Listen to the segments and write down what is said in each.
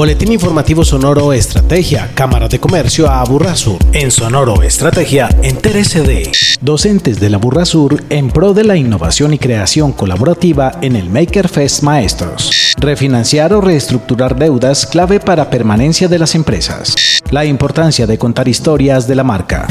Boletín informativo Sonoro Estrategia, Cámara de Comercio a Aburrasur. En Sonoro Estrategia, entérese de docentes de la Burrasur en pro de la innovación y creación colaborativa en el Maker Fest Maestros. Refinanciar o reestructurar deudas clave para permanencia de las empresas. La importancia de contar historias de la marca.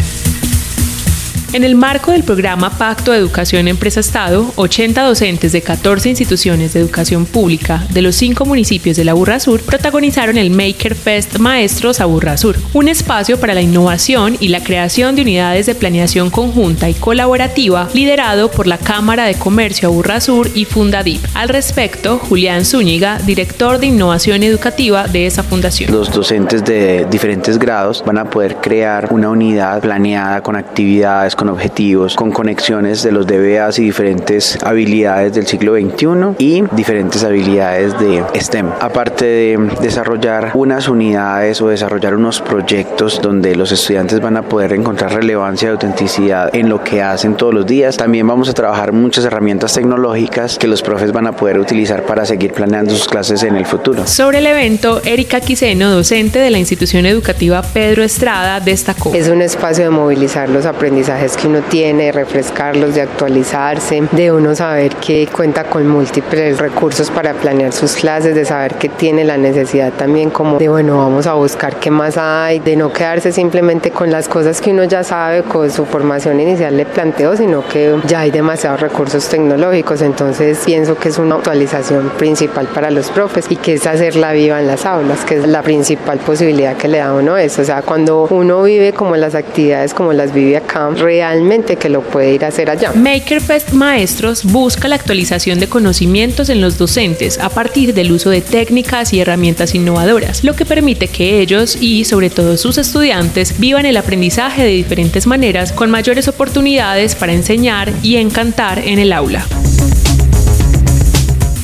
En el marco del programa Pacto de Educación Empresa-Estado, 80 docentes de 14 instituciones de educación pública de los cinco municipios de la Burra Sur protagonizaron el Maker Fest Maestros a Burra Sur, un espacio para la innovación y la creación de unidades de planeación conjunta y colaborativa liderado por la Cámara de Comercio a Burra Sur y Fundadip. Al respecto, Julián Zúñiga, director de innovación educativa de esa fundación. Los docentes de diferentes grados van a poder crear una unidad planeada con actividades con objetivos, con conexiones de los DBAs y diferentes habilidades del siglo XXI y diferentes habilidades de STEM. Aparte de desarrollar unas unidades o desarrollar unos proyectos donde los estudiantes van a poder encontrar relevancia y autenticidad en lo que hacen todos los días, también vamos a trabajar muchas herramientas tecnológicas que los profes van a poder utilizar para seguir planeando sus clases en el futuro. Sobre el evento, Erika Quiseno, docente de la institución educativa Pedro Estrada, destacó. Es un espacio de movilizar los aprendizajes que uno tiene, refrescarlos, de actualizarse, de uno saber que cuenta con múltiples recursos para planear sus clases, de saber que tiene la necesidad también como de, bueno, vamos a buscar qué más hay, de no quedarse simplemente con las cosas que uno ya sabe, con su formación inicial le planteó, sino que ya hay demasiados recursos tecnológicos, entonces pienso que es una actualización principal para los profes y que es hacerla viva en las aulas, que es la principal posibilidad que le da uno eso, o sea, cuando uno vive como las actividades como las vive acá, realmente que lo puede ir a hacer allá. Makerfest Maestros busca la actualización de conocimientos en los docentes a partir del uso de técnicas y herramientas innovadoras, lo que permite que ellos y sobre todo sus estudiantes vivan el aprendizaje de diferentes maneras con mayores oportunidades para enseñar y encantar en el aula.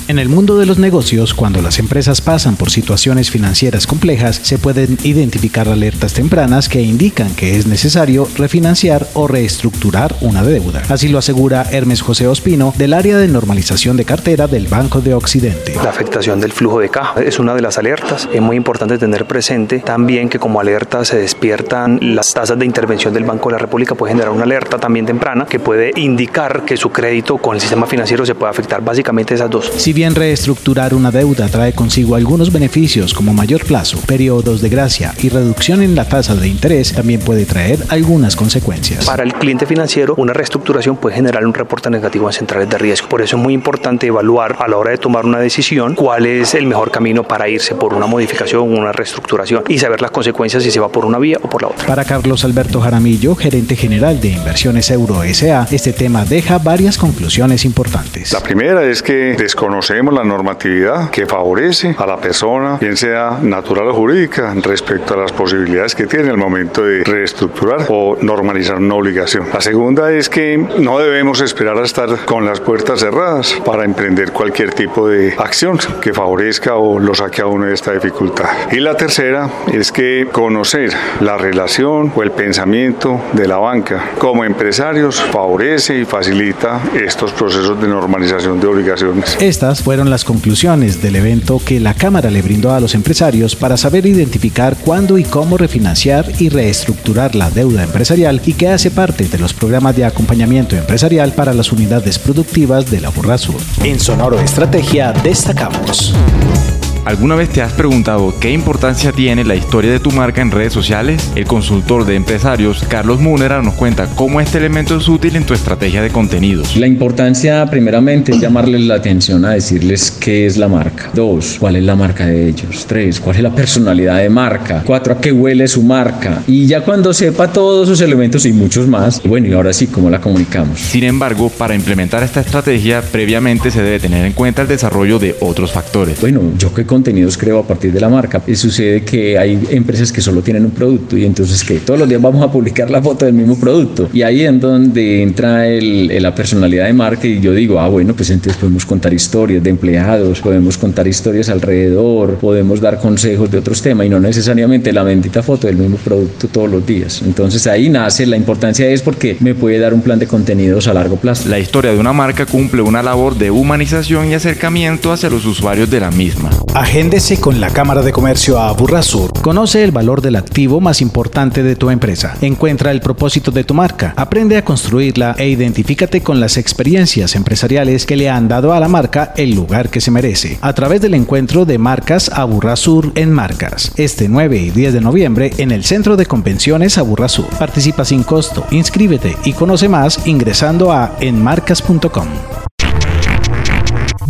En el mundo de los negocios, cuando las empresas pasan por situaciones financieras complejas, se pueden identificar alertas tempranas que indican que es necesario refinanciar o reestructurar una deuda. Así lo asegura Hermes José Ospino del área de normalización de cartera del Banco de Occidente. La afectación del flujo de caja es una de las alertas. Es muy importante tener presente también que como alerta se despiertan las tasas de intervención del Banco de la República, puede generar una alerta también temprana que puede indicar que su crédito con el sistema financiero se puede afectar. Básicamente esas dos bien reestructurar una deuda trae consigo algunos beneficios como mayor plazo, periodos de gracia y reducción en la tasa de interés, también puede traer algunas consecuencias. Para el cliente financiero, una reestructuración puede generar un reporte negativo en centrales de riesgo. Por eso es muy importante evaluar a la hora de tomar una decisión cuál es el mejor camino para irse por una modificación o una reestructuración y saber las consecuencias si se va por una vía o por la otra. Para Carlos Alberto Jaramillo, gerente general de Inversiones Euro SA, este tema deja varias conclusiones importantes. La primera es que desconocemos conocemos la normatividad que favorece a la persona, bien sea natural o jurídica, respecto a las posibilidades que tiene al momento de reestructurar o normalizar una obligación. La segunda es que no debemos esperar a estar con las puertas cerradas para emprender cualquier tipo de acción que favorezca o lo saque a uno de esta dificultad. Y la tercera es que conocer la relación o el pensamiento de la banca como empresarios favorece y facilita estos procesos de normalización de obligaciones. Estas fueron las conclusiones del evento que la Cámara le brindó a los empresarios para saber identificar cuándo y cómo refinanciar y reestructurar la deuda empresarial y que hace parte de los programas de acompañamiento empresarial para las unidades productivas de la Burra Sur. En Sonoro Estrategia destacamos. ¿Alguna vez te has preguntado qué importancia tiene la historia de tu marca en redes sociales? El consultor de empresarios Carlos Munera nos cuenta cómo este elemento es útil en tu estrategia de contenidos. La importancia primeramente es llamarles la atención a decirles qué es la marca. Dos, cuál es la marca de ellos. Tres, cuál es la personalidad de marca. Cuatro, a qué huele su marca. Y ya cuando sepa todos esos elementos y muchos más, bueno, y ahora sí, ¿cómo la comunicamos? Sin embargo, para implementar esta estrategia, previamente se debe tener en cuenta el desarrollo de otros factores. Bueno, yo que contenidos creo a partir de la marca. Y sucede que hay empresas que solo tienen un producto y entonces que todos los días vamos a publicar la foto del mismo producto. Y ahí es donde entra el, la personalidad de marca y yo digo, ah, bueno, pues entonces podemos contar historias de empleados, podemos contar historias alrededor, podemos dar consejos de otros temas y no necesariamente la bendita foto del mismo producto todos los días. Entonces ahí nace la importancia es porque me puede dar un plan de contenidos a largo plazo. La historia de una marca cumple una labor de humanización y acercamiento hacia los usuarios de la misma. Agéndese con la Cámara de Comercio a Burrasur. Conoce el valor del activo más importante de tu empresa. Encuentra el propósito de tu marca. Aprende a construirla e identifícate con las experiencias empresariales que le han dado a la marca el lugar que se merece. A través del encuentro de marcas Aburrasur en Marcas. Este 9 y 10 de noviembre en el Centro de Convenciones Aburrasur. Participa sin costo. Inscríbete y conoce más ingresando a enmarcas.com.